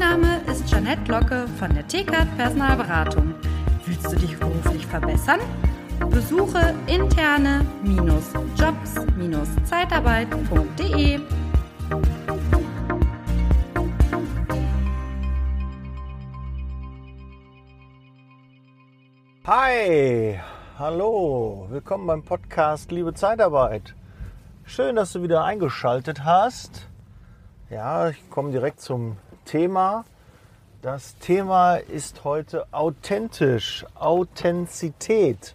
Name ist Janette Locke von der TKAT Personalberatung. Willst du dich beruflich verbessern? Besuche interne-jobs-zeitarbeit.de. Hi, hallo, willkommen beim Podcast Liebe Zeitarbeit. Schön, dass du wieder eingeschaltet hast. Ja, ich komme direkt zum Thema. Das Thema ist heute authentisch, Authentizität.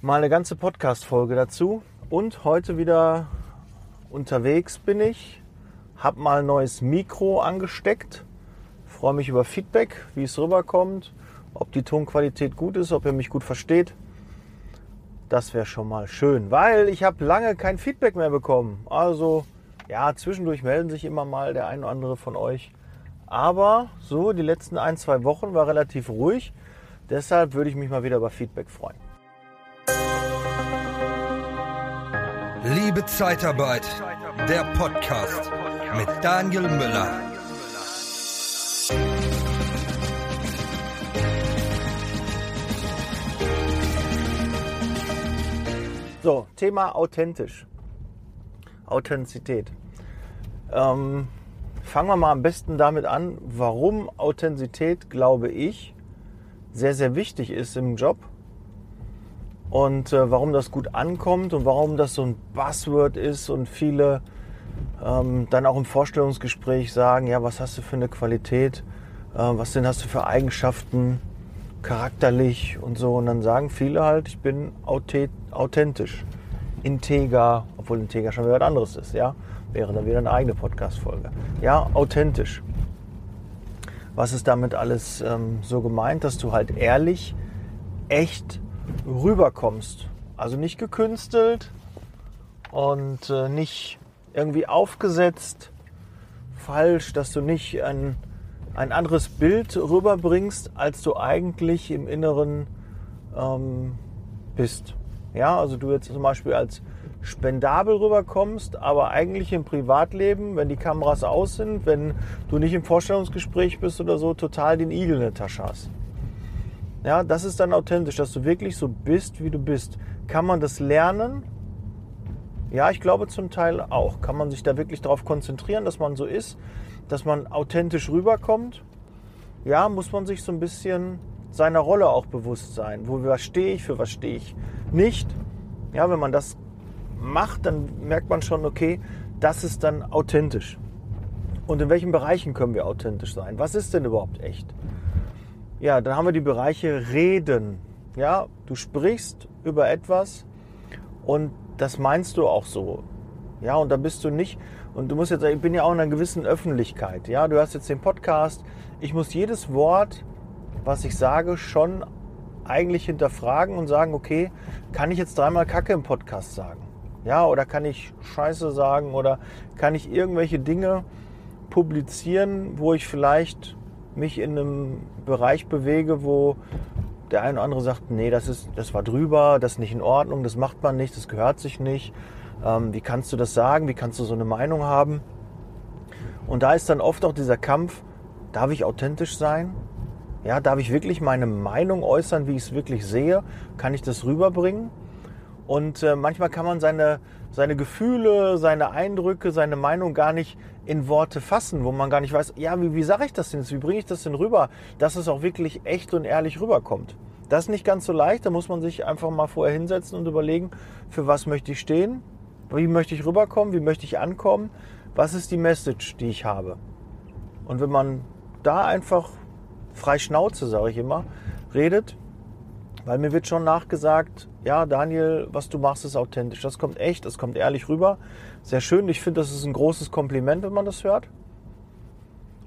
Mal eine ganze Podcast-Folge dazu. Und heute wieder unterwegs bin ich. Hab mal ein neues Mikro angesteckt. Freue mich über Feedback, wie es rüberkommt, ob die Tonqualität gut ist, ob ihr mich gut versteht. Das wäre schon mal schön, weil ich habe lange kein Feedback mehr bekommen. Also ja, zwischendurch melden sich immer mal der ein oder andere von euch. Aber so, die letzten ein, zwei Wochen war relativ ruhig. Deshalb würde ich mich mal wieder über Feedback freuen. Liebe Zeitarbeit, der Podcast mit Daniel Müller. So, Thema authentisch. Authentizität. Ähm, fangen wir mal am besten damit an, warum Authentizität, glaube ich, sehr, sehr wichtig ist im Job und äh, warum das gut ankommt und warum das so ein Buzzword ist und viele ähm, dann auch im Vorstellungsgespräch sagen, ja, was hast du für eine Qualität, äh, was denn hast du für Eigenschaften, charakterlich und so. Und dann sagen viele halt, ich bin authentisch, integer, obwohl integer schon wieder was anderes ist, ja. Wäre dann wieder eine eigene Podcast-Folge. Ja, authentisch. Was ist damit alles ähm, so gemeint, dass du halt ehrlich, echt rüberkommst. Also nicht gekünstelt und äh, nicht irgendwie aufgesetzt, falsch, dass du nicht ein, ein anderes Bild rüberbringst, als du eigentlich im Inneren ähm, bist. Ja, also du jetzt zum Beispiel als spendabel rüberkommst, aber eigentlich im Privatleben, wenn die Kameras aus sind, wenn du nicht im Vorstellungsgespräch bist oder so, total den Igel in der Tasche hast. Ja, das ist dann authentisch, dass du wirklich so bist, wie du bist. Kann man das lernen? Ja, ich glaube zum Teil auch. Kann man sich da wirklich darauf konzentrieren, dass man so ist, dass man authentisch rüberkommt? Ja, muss man sich so ein bisschen seiner Rolle auch bewusst sein. Wo stehe ich, für was stehe ich nicht? Ja, wenn man das macht, dann merkt man schon, okay, das ist dann authentisch. Und in welchen Bereichen können wir authentisch sein? Was ist denn überhaupt echt? Ja, dann haben wir die Bereiche Reden. Ja, du sprichst über etwas und das meinst du auch so. Ja, und da bist du nicht, und du musst jetzt, ich bin ja auch in einer gewissen Öffentlichkeit. Ja, du hast jetzt den Podcast. Ich muss jedes Wort, was ich sage, schon eigentlich hinterfragen und sagen, okay, kann ich jetzt dreimal Kacke im Podcast sagen? Ja, oder kann ich Scheiße sagen oder kann ich irgendwelche Dinge publizieren, wo ich vielleicht mich in einem Bereich bewege, wo der eine oder andere sagt, nee, das ist, das war drüber, das ist nicht in Ordnung, das macht man nicht, das gehört sich nicht. Ähm, wie kannst du das sagen? Wie kannst du so eine Meinung haben? Und da ist dann oft auch dieser Kampf, darf ich authentisch sein? Ja, darf ich wirklich meine Meinung äußern, wie ich es wirklich sehe? Kann ich das rüberbringen? Und äh, manchmal kann man seine, seine Gefühle, seine Eindrücke, seine Meinung gar nicht in Worte fassen, wo man gar nicht weiß, ja, wie, wie sage ich das denn jetzt? Wie bringe ich das denn rüber, dass es auch wirklich echt und ehrlich rüberkommt? Das ist nicht ganz so leicht, da muss man sich einfach mal vorher hinsetzen und überlegen, für was möchte ich stehen, wie möchte ich rüberkommen, wie möchte ich ankommen, was ist die Message, die ich habe. Und wenn man da einfach frei Schnauze, sage ich immer, redet, weil mir wird schon nachgesagt, ja, Daniel, was du machst, ist authentisch. Das kommt echt, das kommt ehrlich rüber. Sehr schön. Ich finde, das ist ein großes Kompliment, wenn man das hört.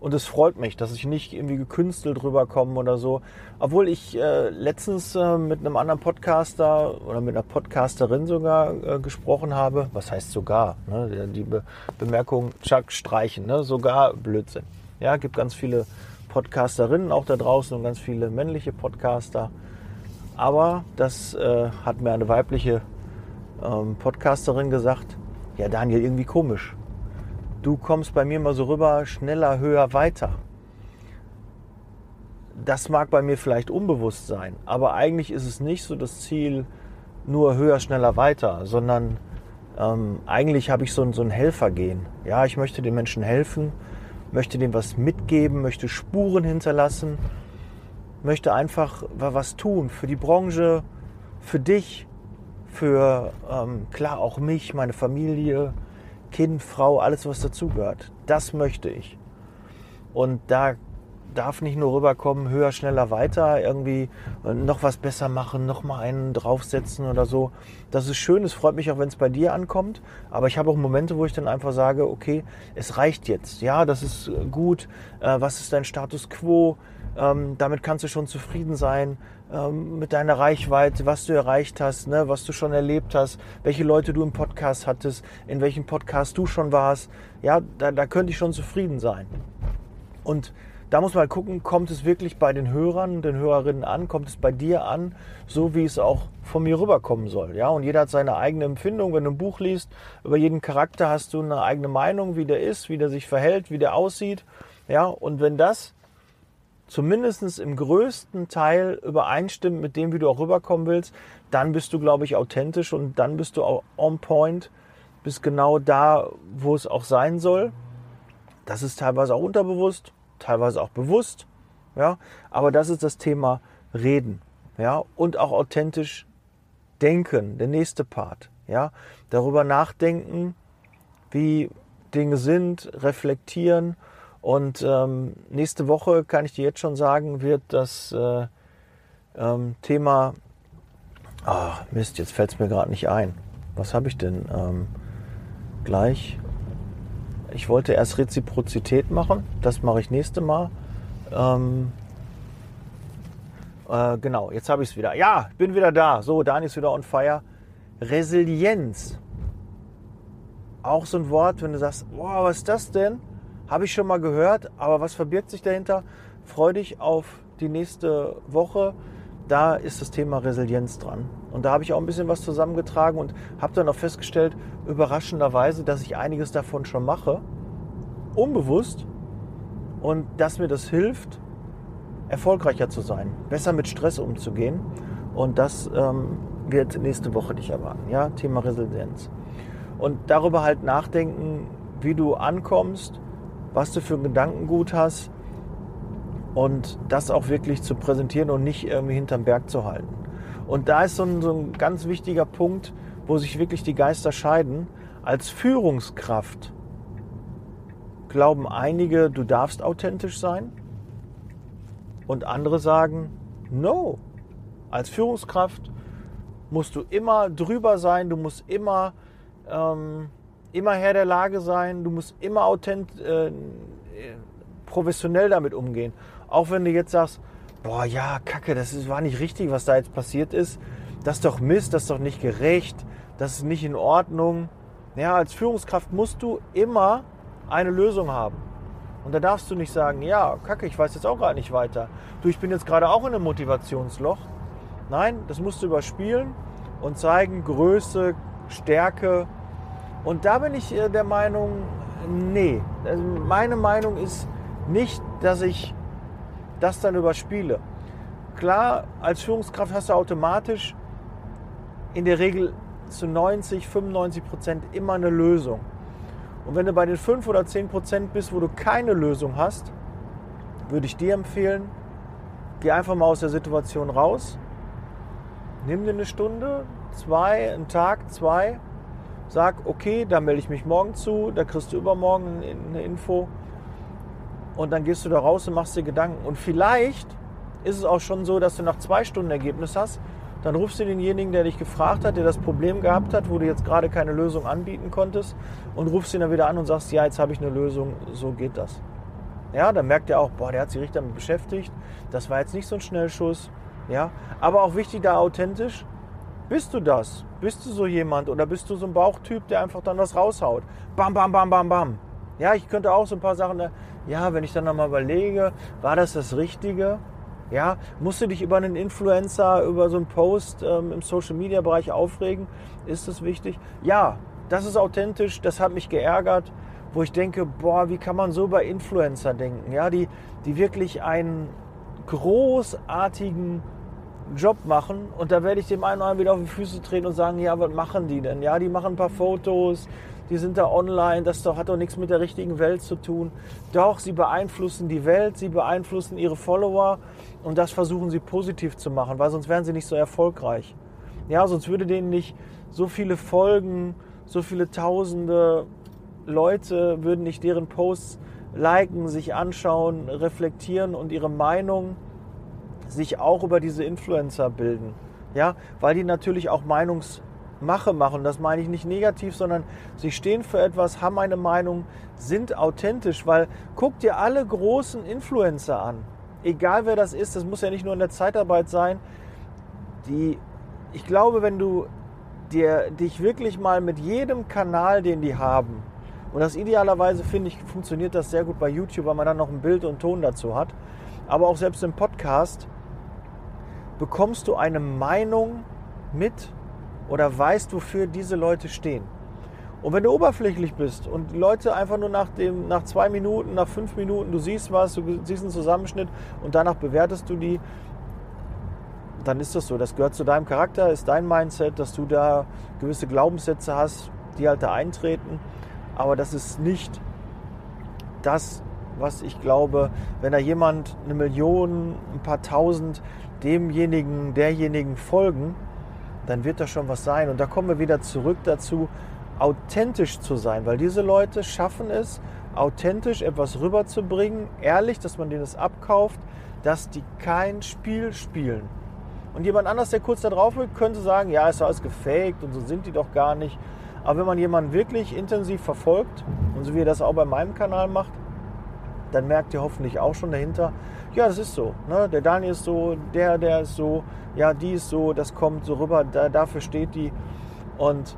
Und es freut mich, dass ich nicht irgendwie gekünstelt rüberkomme oder so. Obwohl ich äh, letztens äh, mit einem anderen Podcaster oder mit einer Podcasterin sogar äh, gesprochen habe. Was heißt sogar? Ne? Die Be Bemerkung Chuck streichen, ne? sogar Blödsinn. Ja, gibt ganz viele Podcasterinnen auch da draußen und ganz viele männliche Podcaster. Aber das äh, hat mir eine weibliche ähm, Podcasterin gesagt, ja Daniel, irgendwie komisch. du kommst bei mir mal so rüber, schneller, höher, weiter. Das mag bei mir vielleicht unbewusst sein, aber eigentlich ist es nicht so das Ziel, nur höher, schneller, weiter, sondern ähm, eigentlich habe ich so so ein Helfergehen. Ja, ich möchte den Menschen helfen, möchte dem was mitgeben, möchte Spuren hinterlassen, möchte einfach was tun für die Branche, für dich, für ähm, klar auch mich, meine Familie, Kind, Frau, alles was dazugehört. Das möchte ich. Und da darf nicht nur rüberkommen, höher, schneller, weiter, irgendwie äh, noch was besser machen, noch mal einen draufsetzen oder so. Das ist schön, es freut mich auch, wenn es bei dir ankommt. Aber ich habe auch Momente, wo ich dann einfach sage, okay, es reicht jetzt. Ja, das ist äh, gut. Äh, was ist dein Status quo? Ähm, damit kannst du schon zufrieden sein ähm, mit deiner Reichweite, was du erreicht hast, ne, was du schon erlebt hast, welche Leute du im Podcast hattest, in welchem Podcast du schon warst. Ja, da, da könnte ich schon zufrieden sein. Und da muss man gucken, kommt es wirklich bei den Hörern, den Hörerinnen an, kommt es bei dir an, so wie es auch von mir rüberkommen soll. Ja, und jeder hat seine eigene Empfindung. Wenn du ein Buch liest, über jeden Charakter hast du eine eigene Meinung, wie der ist, wie der sich verhält, wie der aussieht. Ja, und wenn das zumindest im größten Teil übereinstimmt mit dem, wie du auch rüberkommen willst, dann bist du, glaube ich, authentisch und dann bist du auch on point, bist genau da, wo es auch sein soll. Das ist teilweise auch unterbewusst, teilweise auch bewusst, ja, aber das ist das Thema Reden, ja, und auch authentisch denken, der nächste Part, ja, darüber nachdenken, wie Dinge sind, reflektieren und ähm, nächste Woche kann ich dir jetzt schon sagen, wird das äh, ähm, Thema, ah Mist, jetzt fällt es mir gerade nicht ein. Was habe ich denn ähm, gleich? Ich wollte erst Reziprozität machen, das mache ich nächste Mal. Ähm, äh, genau, jetzt habe ich es wieder. Ja, bin wieder da. So, Dani ist wieder on fire. Resilienz. Auch so ein Wort, wenn du sagst, boah, was ist das denn? Habe ich schon mal gehört, aber was verbirgt sich dahinter? Freu dich auf die nächste Woche. Da ist das Thema Resilienz dran. Und da habe ich auch ein bisschen was zusammengetragen und habe dann auch festgestellt, überraschenderweise, dass ich einiges davon schon mache, unbewusst, und dass mir das hilft, erfolgreicher zu sein, besser mit Stress umzugehen. Und das ähm, wird nächste Woche dich erwarten. Ja, Thema Resilienz. Und darüber halt nachdenken, wie du ankommst, was du für ein Gedankengut hast und das auch wirklich zu präsentieren und nicht irgendwie hinterm Berg zu halten. Und da ist so ein, so ein ganz wichtiger Punkt, wo sich wirklich die Geister scheiden. Als Führungskraft glauben einige, du darfst authentisch sein. Und andere sagen, no. Als Führungskraft musst du immer drüber sein, du musst immer, ähm, immer Herr der Lage sein, du musst immer authent, äh, professionell damit umgehen. Auch wenn du jetzt sagst, boah, ja, kacke, das ist, war nicht richtig, was da jetzt passiert ist. Das ist doch Mist, das ist doch nicht gerecht, das ist nicht in Ordnung. Ja, als Führungskraft musst du immer eine Lösung haben. Und da darfst du nicht sagen, ja, kacke, ich weiß jetzt auch gerade nicht weiter. Du, ich bin jetzt gerade auch in einem Motivationsloch. Nein, das musst du überspielen und zeigen Größe, Stärke. Und da bin ich der Meinung, nee. Also meine Meinung ist nicht, dass ich das dann überspiele. Klar, als Führungskraft hast du automatisch in der Regel zu 90, 95 Prozent immer eine Lösung. Und wenn du bei den 5 oder 10 Prozent bist, wo du keine Lösung hast, würde ich dir empfehlen, geh einfach mal aus der Situation raus, nimm dir eine Stunde, zwei, einen Tag, zwei, sag, okay, da melde ich mich morgen zu, da kriegst du übermorgen eine Info und dann gehst du da raus und machst dir Gedanken. Und vielleicht ist es auch schon so, dass du nach zwei Stunden Ergebnis hast. Dann rufst du denjenigen, der dich gefragt hat, der das Problem gehabt hat, wo du jetzt gerade keine Lösung anbieten konntest, und rufst ihn dann wieder an und sagst, ja, jetzt habe ich eine Lösung, so geht das. Ja, dann merkt er auch, boah, der hat sich richtig damit beschäftigt. Das war jetzt nicht so ein Schnellschuss. Ja, aber auch wichtig da authentisch. Bist du das? Bist du so jemand oder bist du so ein Bauchtyp, der einfach dann was raushaut? Bam, bam, bam, bam, bam. Ja, ich könnte auch so ein paar Sachen, ja, wenn ich dann nochmal überlege, war das das Richtige? Ja, musst du dich über einen Influencer, über so einen Post ähm, im Social Media Bereich aufregen? Ist das wichtig? Ja, das ist authentisch, das hat mich geärgert. wo ich denke, boah, wie kann man so über Influencer denken, ja, die, die wirklich einen großartigen Job machen und da werde ich dem einen oder anderen wieder auf die Füße treten und sagen, ja, was machen die denn? Ja, die machen ein paar Fotos, die sind da online, das doch, hat doch nichts mit der richtigen Welt zu tun. Doch, sie beeinflussen die Welt, sie beeinflussen ihre Follower und das versuchen sie positiv zu machen, weil sonst wären sie nicht so erfolgreich. Ja, sonst würde denen nicht so viele Folgen, so viele tausende Leute würden nicht deren Posts liken, sich anschauen, reflektieren und ihre Meinung sich auch über diese Influencer bilden. Ja, weil die natürlich auch Meinungsmache machen. Das meine ich nicht negativ, sondern sie stehen für etwas, haben eine Meinung, sind authentisch, weil guck dir alle großen Influencer an. Egal wer das ist, das muss ja nicht nur in der Zeitarbeit sein. Die, ich glaube, wenn du dir, dich wirklich mal mit jedem Kanal, den die haben, und das idealerweise finde ich, funktioniert das sehr gut bei YouTube, weil man dann noch ein Bild und Ton dazu hat. Aber auch selbst im Podcast bekommst du eine Meinung mit oder weißt, wofür diese Leute stehen. Und wenn du oberflächlich bist und Leute einfach nur nach, dem, nach zwei Minuten, nach fünf Minuten, du siehst was, du siehst einen Zusammenschnitt und danach bewertest du die, dann ist das so. Das gehört zu deinem Charakter, ist dein Mindset, dass du da gewisse Glaubenssätze hast, die halt da eintreten. Aber das ist nicht das, was ich glaube, wenn da jemand eine Million, ein paar tausend demjenigen, derjenigen folgen, dann wird das schon was sein. Und da kommen wir wieder zurück dazu, authentisch zu sein, weil diese Leute schaffen es, authentisch etwas rüberzubringen, ehrlich, dass man denen das abkauft, dass die kein Spiel spielen. Und jemand anders, der kurz da drauf will, könnte sagen, ja, ist alles gefaked und so sind die doch gar nicht. Aber wenn man jemanden wirklich intensiv verfolgt, und so wie er das auch bei meinem Kanal macht, dann merkt ihr hoffentlich auch schon dahinter, ja, das ist so. Ne? Der Daniel ist so, der, der ist so, ja, die ist so, das kommt so rüber, da, dafür steht die. Und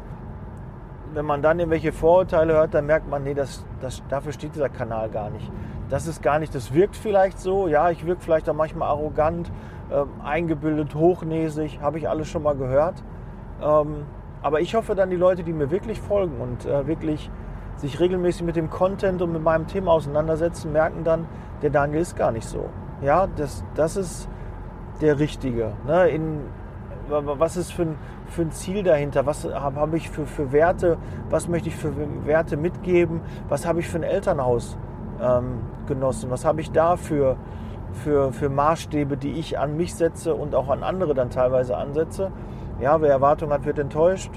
wenn man dann irgendwelche Vorurteile hört, dann merkt man, nee, das, das, dafür steht dieser Kanal gar nicht. Das ist gar nicht, das wirkt vielleicht so, ja, ich wirke vielleicht auch manchmal arrogant, äh, eingebildet, hochnäsig, habe ich alles schon mal gehört. Ähm, aber ich hoffe dann, die Leute, die mir wirklich folgen und äh, wirklich sich regelmäßig mit dem Content und mit meinem Thema auseinandersetzen, merken dann, der Daniel ist gar nicht so. Ja, das, das ist der Richtige. Ne? In, was ist für ein, für ein Ziel dahinter? Was habe hab ich für, für Werte? Was möchte ich für Werte mitgeben? Was habe ich für ein Elternhaus ähm, genossen? Was habe ich da für, für, für Maßstäbe, die ich an mich setze und auch an andere dann teilweise ansetze? Ja, wer Erwartungen hat, wird enttäuscht.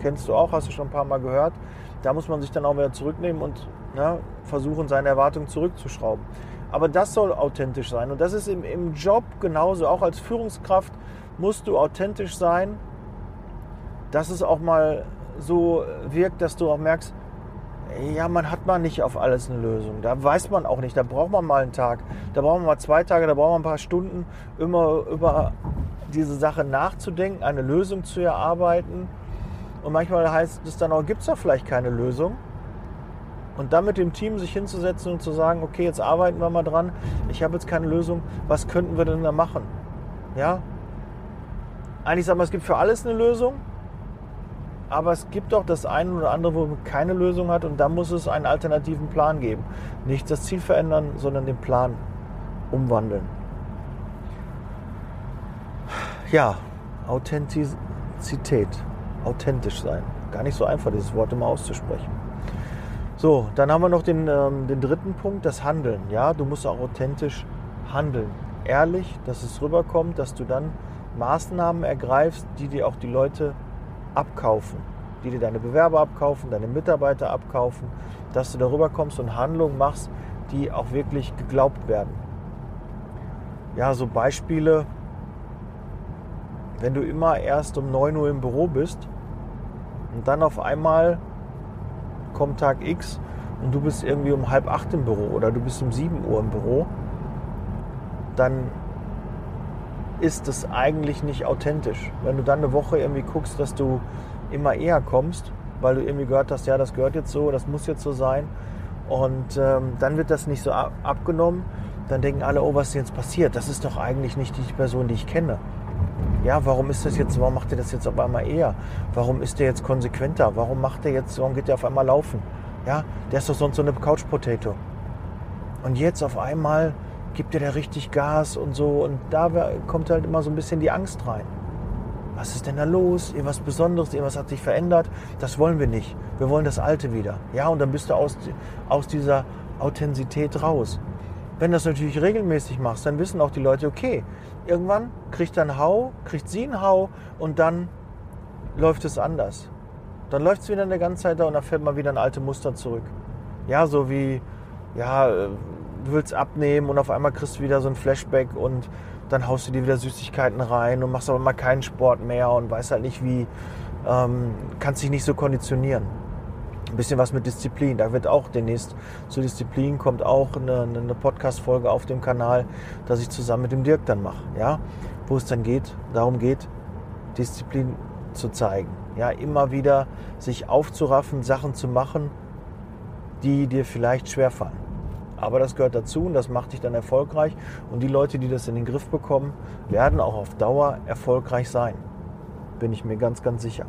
Kennst du auch, hast du schon ein paar Mal gehört. Da muss man sich dann auch wieder zurücknehmen und ja, versuchen, seine Erwartungen zurückzuschrauben. Aber das soll authentisch sein. Und das ist im, im Job genauso. Auch als Führungskraft musst du authentisch sein, dass es auch mal so wirkt, dass du auch merkst, ja, man hat mal nicht auf alles eine Lösung. Da weiß man auch nicht. Da braucht man mal einen Tag. Da braucht man mal zwei Tage, da braucht man ein paar Stunden, immer über diese Sache nachzudenken, eine Lösung zu erarbeiten. Und manchmal heißt es dann auch, gibt es da vielleicht keine Lösung. Und dann mit dem Team sich hinzusetzen und zu sagen, okay, jetzt arbeiten wir mal dran. Ich habe jetzt keine Lösung. Was könnten wir denn da machen? Ja? Eigentlich sagen wir, es gibt für alles eine Lösung. Aber es gibt auch das eine oder andere, wo man keine Lösung hat. Und da muss es einen alternativen Plan geben. Nicht das Ziel verändern, sondern den Plan umwandeln ja, Authentizität, authentisch sein. Gar nicht so einfach, dieses Wort immer auszusprechen. So, dann haben wir noch den, ähm, den dritten Punkt, das Handeln. Ja, du musst auch authentisch handeln. Ehrlich, dass es rüberkommt, dass du dann Maßnahmen ergreifst, die dir auch die Leute abkaufen. Die dir deine Bewerber abkaufen, deine Mitarbeiter abkaufen. Dass du darüber kommst und Handlungen machst, die auch wirklich geglaubt werden. Ja, so Beispiele, wenn du immer erst um 9 Uhr im Büro bist und dann auf einmal kommt Tag X und du bist irgendwie um halb acht im Büro oder du bist um 7 Uhr im Büro, dann ist es eigentlich nicht authentisch. Wenn du dann eine Woche irgendwie guckst, dass du immer eher kommst, weil du irgendwie gehört hast, ja, das gehört jetzt so, das muss jetzt so sein. Und ähm, dann wird das nicht so abgenommen. Dann denken alle, oh, was ist jetzt passiert? Das ist doch eigentlich nicht die Person, die ich kenne ja, warum ist das jetzt, warum macht er das jetzt auf einmal eher? Warum ist der jetzt konsequenter? Warum macht er jetzt, warum geht er auf einmal laufen? Ja, der ist doch sonst so eine Couch Potato. Und jetzt auf einmal gibt er da richtig Gas und so. Und da kommt halt immer so ein bisschen die Angst rein. Was ist denn da los? Irgendwas Besonderes, irgendwas hat sich verändert. Das wollen wir nicht. Wir wollen das Alte wieder. Ja, und dann bist du aus, aus dieser Authentizität raus. Wenn du das natürlich regelmäßig machst, dann wissen auch die Leute, okay, irgendwann kriegt er einen Hau, kriegt sie einen Hau und dann läuft es anders. Dann läuft es wieder eine ganze Zeit da und dann fällt mal wieder ein alte Muster zurück. Ja, so wie, ja, du willst abnehmen und auf einmal kriegst du wieder so ein Flashback und dann haust du dir wieder Süßigkeiten rein und machst aber mal keinen Sport mehr und weißt halt nicht wie, ähm, kannst dich nicht so konditionieren. Ein bisschen was mit Disziplin. Da wird auch demnächst zu Disziplin kommt auch eine, eine Podcast-Folge auf dem Kanal, dass ich zusammen mit dem Dirk dann mache. Ja? Wo es dann geht, darum geht, Disziplin zu zeigen. Ja, immer wieder sich aufzuraffen, Sachen zu machen, die dir vielleicht schwerfallen. Aber das gehört dazu und das macht dich dann erfolgreich. Und die Leute, die das in den Griff bekommen, werden auch auf Dauer erfolgreich sein. Bin ich mir ganz, ganz sicher.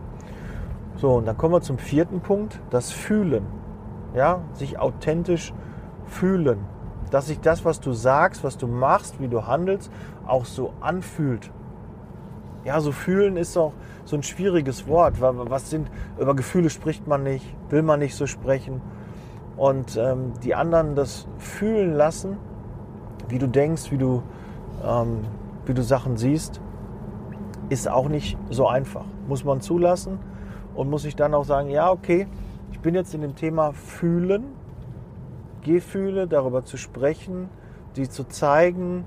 So, und dann kommen wir zum vierten Punkt, das Fühlen. Ja, sich authentisch fühlen. Dass sich das, was du sagst, was du machst, wie du handelst, auch so anfühlt. Ja, so fühlen ist auch so ein schwieriges Wort. Was sind, über Gefühle spricht man nicht, will man nicht so sprechen und ähm, die anderen das fühlen lassen, wie du denkst, wie du, ähm, wie du Sachen siehst, ist auch nicht so einfach. Muss man zulassen und muss ich dann auch sagen, ja, okay, ich bin jetzt in dem Thema Fühlen, Gefühle, darüber zu sprechen, die zu zeigen.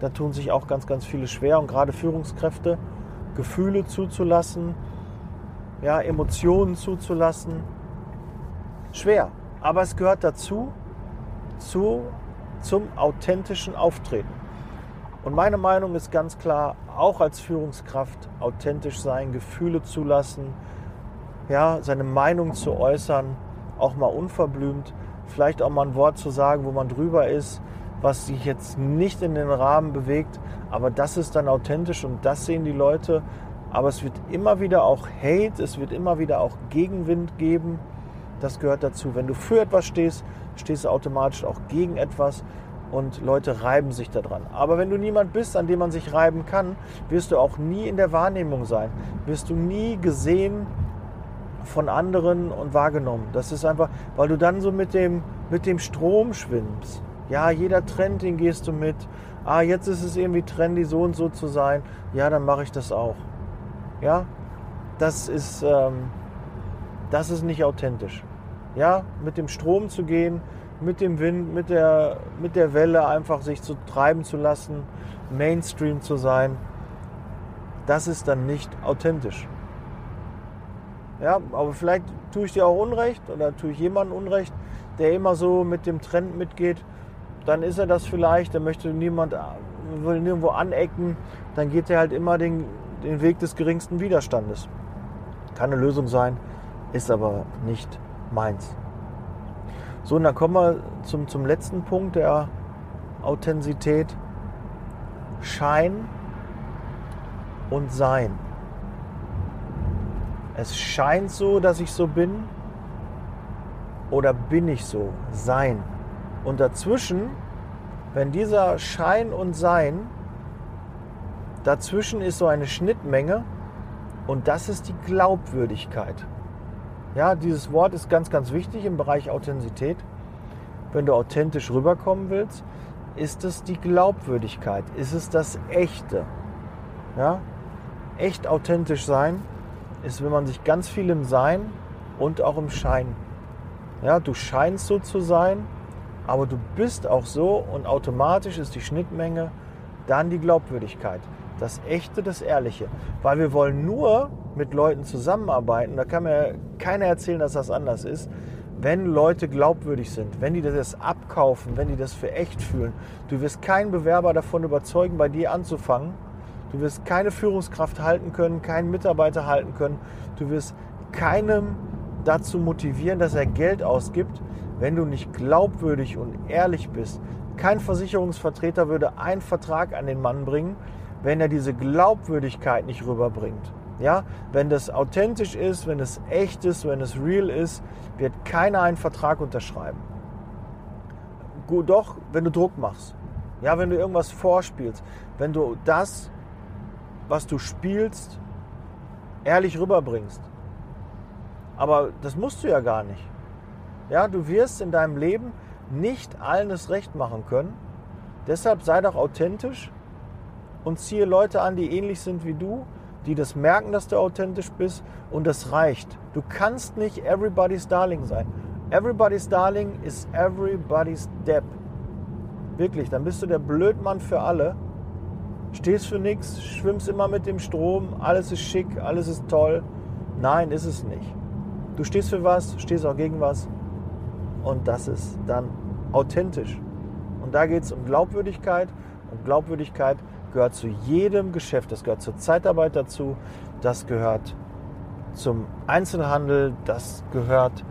Da tun sich auch ganz, ganz viele schwer und gerade Führungskräfte, Gefühle zuzulassen, ja, Emotionen zuzulassen schwer. Aber es gehört dazu, zu, zum authentischen Auftreten. Und meine Meinung ist ganz klar, auch als Führungskraft authentisch sein, Gefühle zulassen, ja, seine Meinung zu äußern, auch mal unverblümt, vielleicht auch mal ein Wort zu sagen, wo man drüber ist, was sich jetzt nicht in den Rahmen bewegt, aber das ist dann authentisch und das sehen die Leute. Aber es wird immer wieder auch Hate, es wird immer wieder auch Gegenwind geben. Das gehört dazu. Wenn du für etwas stehst, stehst du automatisch auch gegen etwas und Leute reiben sich daran. Aber wenn du niemand bist, an dem man sich reiben kann, wirst du auch nie in der Wahrnehmung sein. Wirst du nie gesehen von anderen und wahrgenommen. Das ist einfach, weil du dann so mit dem, mit dem Strom schwimmst. Ja, jeder Trend, den gehst du mit. Ah, jetzt ist es irgendwie trendy, so und so zu sein. Ja, dann mache ich das auch. Ja, das ist, ähm, das ist nicht authentisch ja, mit dem Strom zu gehen, mit dem Wind, mit der, mit der Welle einfach sich zu treiben zu lassen, Mainstream zu sein, das ist dann nicht authentisch. Ja, aber vielleicht tue ich dir auch Unrecht oder tue ich jemandem Unrecht, der immer so mit dem Trend mitgeht, dann ist er das vielleicht, der möchte niemand, will nirgendwo anecken, dann geht er halt immer den, den Weg des geringsten Widerstandes. Kann eine Lösung sein, ist aber nicht meins. So, und dann kommen wir zum, zum letzten Punkt der Authentizität. Schein und Sein. Es scheint so, dass ich so bin oder bin ich so? Sein. Und dazwischen, wenn dieser Schein und Sein, dazwischen ist so eine Schnittmenge und das ist die Glaubwürdigkeit. Ja, dieses Wort ist ganz, ganz wichtig im Bereich Authentizität. Wenn du authentisch rüberkommen willst, ist es die Glaubwürdigkeit, ist es das Echte. Ja? Echt authentisch sein ist, wenn man sich ganz viel im Sein und auch im Schein. Ja, du scheinst so zu sein, aber du bist auch so und automatisch ist die Schnittmenge dann die Glaubwürdigkeit. Das Echte, das Ehrliche. Weil wir wollen nur mit Leuten zusammenarbeiten, da kann mir keiner erzählen, dass das anders ist, wenn Leute glaubwürdig sind, wenn die das abkaufen, wenn die das für echt fühlen. Du wirst keinen Bewerber davon überzeugen, bei dir anzufangen. Du wirst keine Führungskraft halten können, keinen Mitarbeiter halten können. Du wirst keinem dazu motivieren, dass er Geld ausgibt, wenn du nicht glaubwürdig und ehrlich bist. Kein Versicherungsvertreter würde einen Vertrag an den Mann bringen, wenn er diese Glaubwürdigkeit nicht rüberbringt. Ja, wenn das authentisch ist, wenn es echt ist, wenn es real ist, wird keiner einen Vertrag unterschreiben. Gut, doch, wenn du Druck machst. Ja, wenn du irgendwas vorspielst. Wenn du das, was du spielst, ehrlich rüberbringst. Aber das musst du ja gar nicht. Ja, du wirst in deinem Leben nicht allen das Recht machen können. Deshalb sei doch authentisch und ziehe Leute an, die ähnlich sind wie du, die das merken, dass du authentisch bist und das reicht. Du kannst nicht everybody's darling sein. Everybody's darling is everybody's depp. Wirklich, dann bist du der Blödmann für alle. Stehst für nichts, schwimmst immer mit dem Strom, alles ist schick, alles ist toll. Nein, ist es nicht. Du stehst für was, stehst auch gegen was und das ist dann authentisch. Und da geht es um Glaubwürdigkeit und Glaubwürdigkeit gehört zu jedem Geschäft, das gehört zur Zeitarbeit dazu, das gehört zum Einzelhandel, das gehört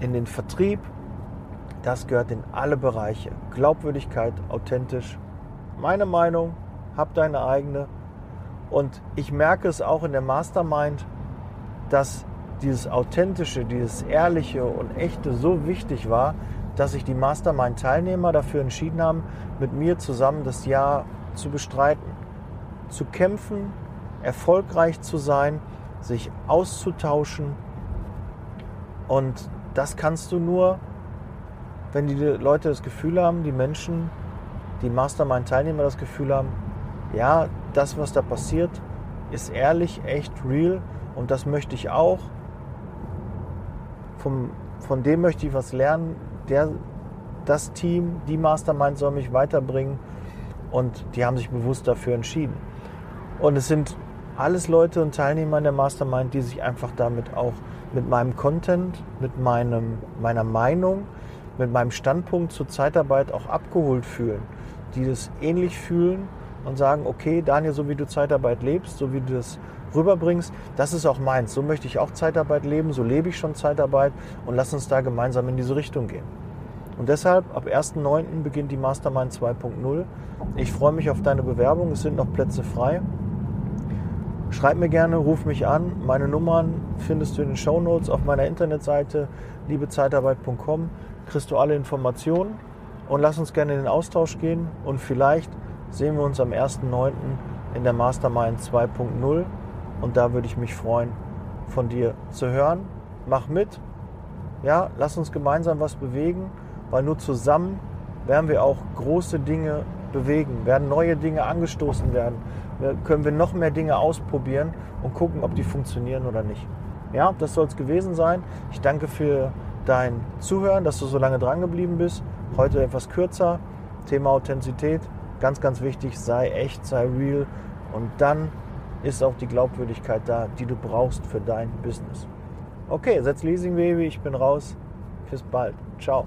in den Vertrieb, das gehört in alle Bereiche. Glaubwürdigkeit, authentisch. Meine Meinung, hab deine eigene. Und ich merke es auch in der Mastermind, dass dieses Authentische, dieses Ehrliche und Echte so wichtig war, dass sich die Mastermind-Teilnehmer dafür entschieden haben, mit mir zusammen das Jahr zu bestreiten, zu kämpfen, erfolgreich zu sein, sich auszutauschen. Und das kannst du nur, wenn die Leute das Gefühl haben, die Menschen, die Mastermind-Teilnehmer das Gefühl haben, ja, das, was da passiert, ist ehrlich, echt, real und das möchte ich auch vom, von dem möchte ich was lernen. Der, das Team, die Mastermind soll mich weiterbringen und die haben sich bewusst dafür entschieden. Und es sind alles Leute und Teilnehmer in der Mastermind, die sich einfach damit auch mit meinem Content, mit meinem, meiner Meinung, mit meinem Standpunkt zur Zeitarbeit auch abgeholt fühlen, die das ähnlich fühlen und sagen, okay, Daniel, so wie du Zeitarbeit lebst, so wie du das rüberbringst, das ist auch meins. So möchte ich auch Zeitarbeit leben, so lebe ich schon Zeitarbeit und lass uns da gemeinsam in diese Richtung gehen. Und deshalb, ab 1.9. beginnt die Mastermind 2.0. Ich freue mich auf deine Bewerbung, es sind noch Plätze frei. Schreib mir gerne, ruf mich an. Meine Nummern findest du in den Show Notes auf meiner Internetseite liebezeitarbeit.com. Kriegst du alle Informationen und lass uns gerne in den Austausch gehen und vielleicht sehen wir uns am 1.9. in der Mastermind 2.0 und da würde ich mich freuen, von dir zu hören. Mach mit. Ja, lass uns gemeinsam was bewegen, weil nur zusammen werden wir auch große Dinge bewegen, werden neue Dinge angestoßen werden, können wir noch mehr Dinge ausprobieren und gucken, ob die funktionieren oder nicht. Ja, das soll es gewesen sein. Ich danke für dein Zuhören, dass du so lange dran geblieben bist. Heute etwas kürzer. Thema Authentizität. Ganz, ganz wichtig. Sei echt, sei real. Und dann ist auch die Glaubwürdigkeit da, die du brauchst für dein Business. Okay, setz Leasing Baby, ich bin raus. Bis bald. Ciao.